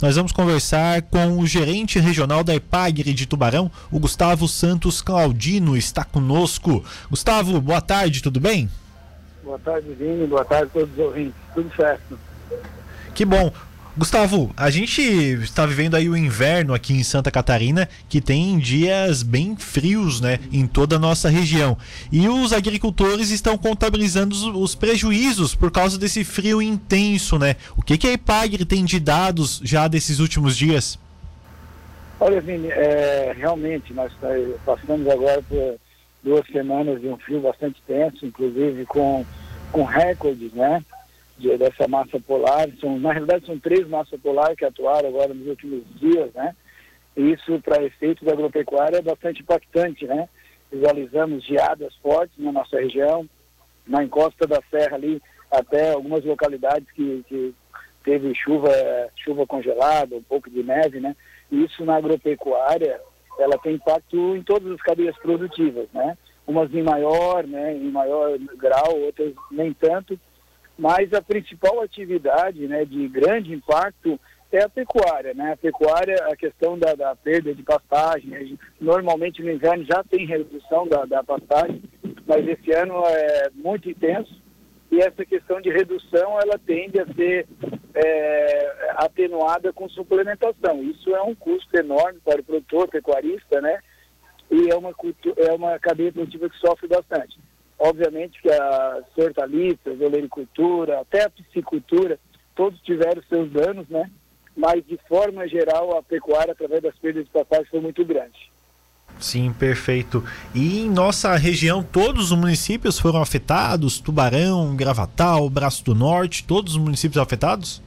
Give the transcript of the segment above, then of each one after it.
nós vamos conversar com o gerente regional da EPAGRE de Tubarão, o Gustavo Santos Claudino, está conosco. Gustavo, boa tarde, tudo bem? Boa tarde, Vini, boa tarde a todos os ouvintes, tudo certo. Que bom. Gustavo, a gente está vivendo aí o inverno aqui em Santa Catarina, que tem dias bem frios, né, em toda a nossa região. E os agricultores estão contabilizando os, os prejuízos por causa desse frio intenso, né? O que, que a Ipagre tem de dados já desses últimos dias? Olha, Vini, é, realmente nós tá, passamos agora por duas semanas de um frio bastante tenso, inclusive com, com recordes, né? De, dessa massa polar. São, na realidade, são três massas polares que atuaram agora nos últimos dias, né? E isso, para efeitos da agropecuária, é bastante impactante, né? Visualizamos geadas fortes na nossa região, na encosta da serra ali, até algumas localidades que, que teve chuva, chuva congelada, um pouco de neve, né? E isso na agropecuária, ela tem impacto em todas as cadeias produtivas, né? Umas em maior, né, em maior grau, outras nem tanto, mas a principal atividade né, de grande impacto é a pecuária. Né? A pecuária, a questão da, da perda de pastagem, normalmente no inverno já tem redução da, da pastagem, mas esse ano é muito intenso e essa questão de redução ela tende a ser é, atenuada com suplementação. Isso é um custo enorme para o produtor pecuarista, né? E é uma, é uma cadeia produtiva que sofre bastante. Obviamente que as hortaliças, a olericultura, até a piscicultura, todos tiveram seus danos, né? Mas, de forma geral, a pecuária, através das perdas de passagem, foi muito grande. Sim, perfeito. E em nossa região, todos os municípios foram afetados? Tubarão, Gravatal, Braço do Norte, todos os municípios afetados?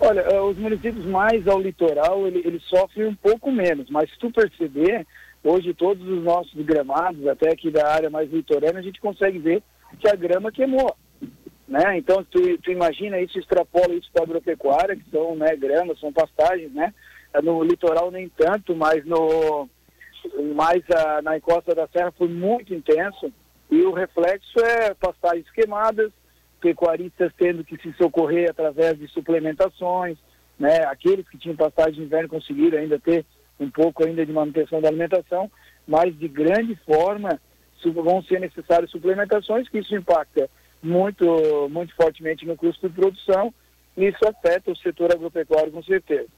Olha, eh, os municípios mais ao litoral, ele, ele sofre um pouco menos, mas se tu perceber, Hoje, todos os nossos gramados, até aqui da área mais litorânea, a gente consegue ver que a grama queimou. Né? Então, tu, tu imagina isso, extrapola isso para a agropecuária, que são né, gramas, são pastagens, né? No litoral nem tanto, mas no mais a, na encosta da serra foi muito intenso e o reflexo é pastagens queimadas, pecuaristas tendo que se socorrer através de suplementações, né? Aqueles que tinham pastagem de inverno conseguiram ainda ter um pouco ainda de manutenção da alimentação, mas de grande forma vão ser necessárias suplementações, que isso impacta muito, muito fortemente no custo de produção e isso afeta o setor agropecuário com certeza.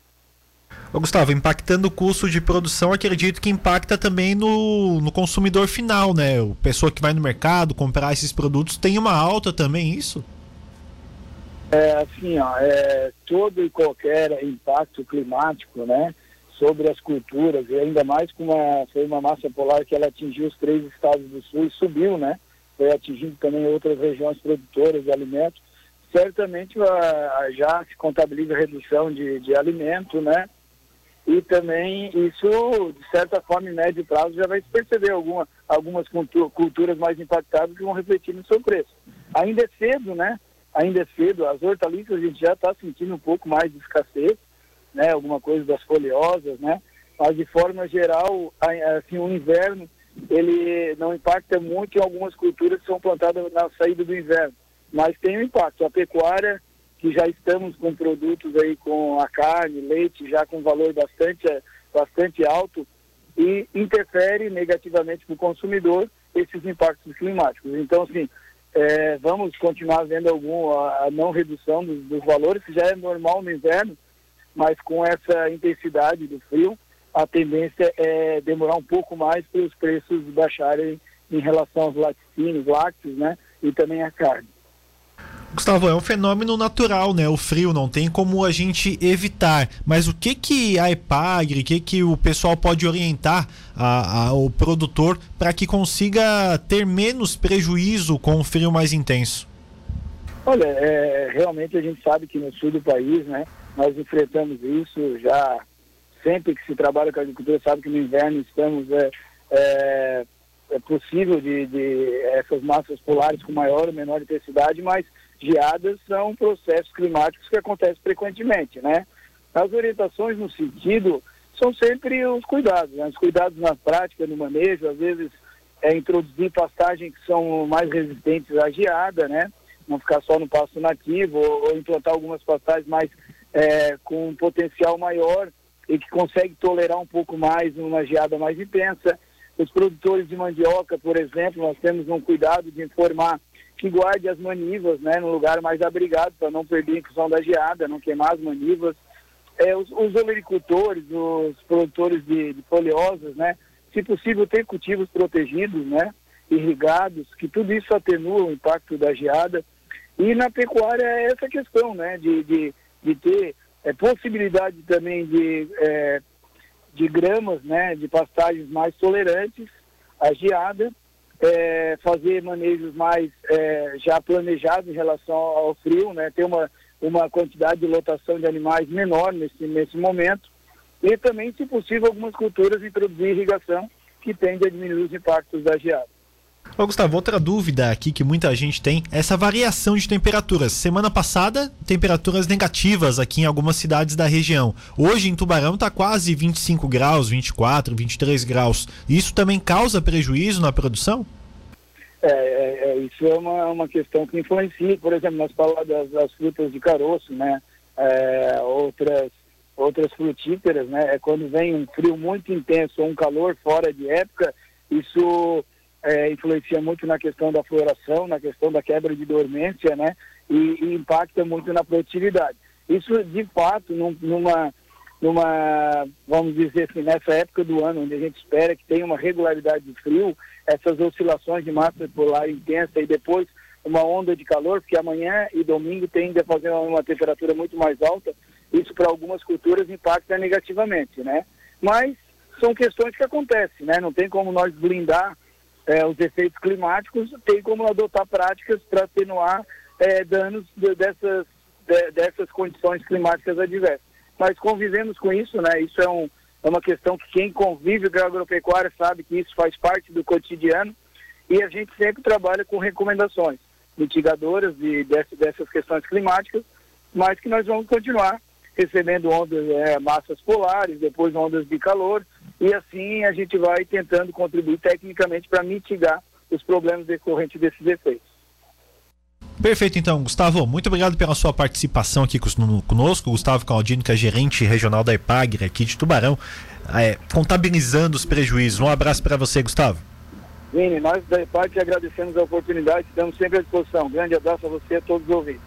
Ô Gustavo, impactando o custo de produção, acredito que impacta também no, no consumidor final, né? O pessoa que vai no mercado comprar esses produtos tem uma alta também, isso? É assim, ó, é, todo e qualquer impacto climático, né? Sobre as culturas, e ainda mais com uma, foi uma massa polar que ela atingiu os três estados do sul e subiu, né? Foi atingindo também outras regiões produtoras de alimentos. Certamente a, já se contabiliza redução de, de alimento, né? E também isso, de certa forma, em médio prazo, já vai se perceber alguma, algumas culturas mais impactadas que vão refletir no seu preço. Ainda é cedo, né? Ainda é cedo. As hortaliças a gente já está sentindo um pouco mais de escassez, né, alguma coisa das folhosas, né? Mas de forma geral, assim, o inverno ele não impacta muito em algumas culturas que são plantadas na saída do inverno, mas tem um impacto. A pecuária, que já estamos com produtos aí com a carne, leite, já com valor bastante, bastante alto, e interfere negativamente para o consumidor esses impactos climáticos. Então, assim, é, vamos continuar vendo algum, a, a não redução dos, dos valores, que já é normal no inverno, mas com essa intensidade do frio, a tendência é demorar um pouco mais para os preços baixarem em relação aos laticínios, lácteos, né, e também a carne. Gustavo, é um fenômeno natural, né? O frio não tem como a gente evitar. Mas o que que a EPAGRE, o que que o pessoal pode orientar a, a, o produtor para que consiga ter menos prejuízo com o frio mais intenso? Olha, é, realmente a gente sabe que no sul do país, né, nós enfrentamos isso já sempre que se trabalha com agricultura, sabe que no inverno estamos é, é, é possível de, de, essas massas polares com maior ou menor intensidade, mas geadas são processos climáticos que acontecem frequentemente, né? As orientações no sentido são sempre os cuidados, né? os cuidados na prática, no manejo, às vezes é introduzir pastagens que são mais resistentes à geada, né? Não ficar só no pasto nativo ou, ou implantar algumas pastagens mais é, com um potencial maior e que consegue tolerar um pouco mais uma geada mais intensa. Os produtores de mandioca, por exemplo, nós temos um cuidado de informar que guarde as manivas né, no lugar mais abrigado para não perder a infusão da geada, não queimar as manivas. É, os, os olericultores, os produtores de, de né, se possível ter cultivos protegidos, né, irrigados, que tudo isso atenua o impacto da geada. E na pecuária é essa questão, né, de, de, de ter é, possibilidade também de, é, de gramas, né, de pastagens mais tolerantes à geada, é, fazer manejos mais é, já planejados em relação ao frio, né, ter uma, uma quantidade de lotação de animais menor nesse, nesse momento, e também, se possível, algumas culturas introduzir irrigação que tende a diminuir os impactos da geada. Ô Gustavo, outra dúvida aqui que muita gente tem é essa variação de temperaturas. Semana passada, temperaturas negativas aqui em algumas cidades da região. Hoje em Tubarão está quase 25 graus, 24, 23 graus. Isso também causa prejuízo na produção? É, é, é isso é uma, uma questão que influencia. Por exemplo, nós falamos das, das frutas de caroço, né? É, outras outras frutíferas, né? É quando vem um frio muito intenso ou um calor fora de época, isso é, influencia muito na questão da floração, na questão da quebra de dormência, né? E, e impacta muito na produtividade. Isso, de fato, num, numa, numa, vamos dizer assim, nessa época do ano, onde a gente espera que tenha uma regularidade de frio, essas oscilações de massa polar intensa e depois uma onda de calor, porque amanhã e domingo tende a fazer uma temperatura muito mais alta, isso para algumas culturas impacta negativamente, né? Mas são questões que acontecem, né? Não tem como nós blindar é, os efeitos climáticos, tem como adotar práticas para atenuar é, danos de, dessas, de, dessas condições climáticas adversas. Mas convivemos com isso, né? Isso é, um, é uma questão que quem convive com a agropecuária sabe que isso faz parte do cotidiano e a gente sempre trabalha com recomendações mitigadoras de, dessas, dessas questões climáticas, mas que nós vamos continuar recebendo ondas, é, massas polares, depois ondas de calor, e assim a gente vai tentando contribuir tecnicamente para mitigar os problemas decorrentes desses efeitos. Perfeito, então, Gustavo, muito obrigado pela sua participação aqui conosco. Gustavo Claudino, que é gerente regional da EPAGRE aqui de Tubarão, é, contabilizando os prejuízos. Um abraço para você, Gustavo. Vini, nós da EPAGRE agradecemos a oportunidade, estamos sempre à disposição. grande abraço a você e a todos os ouvintes.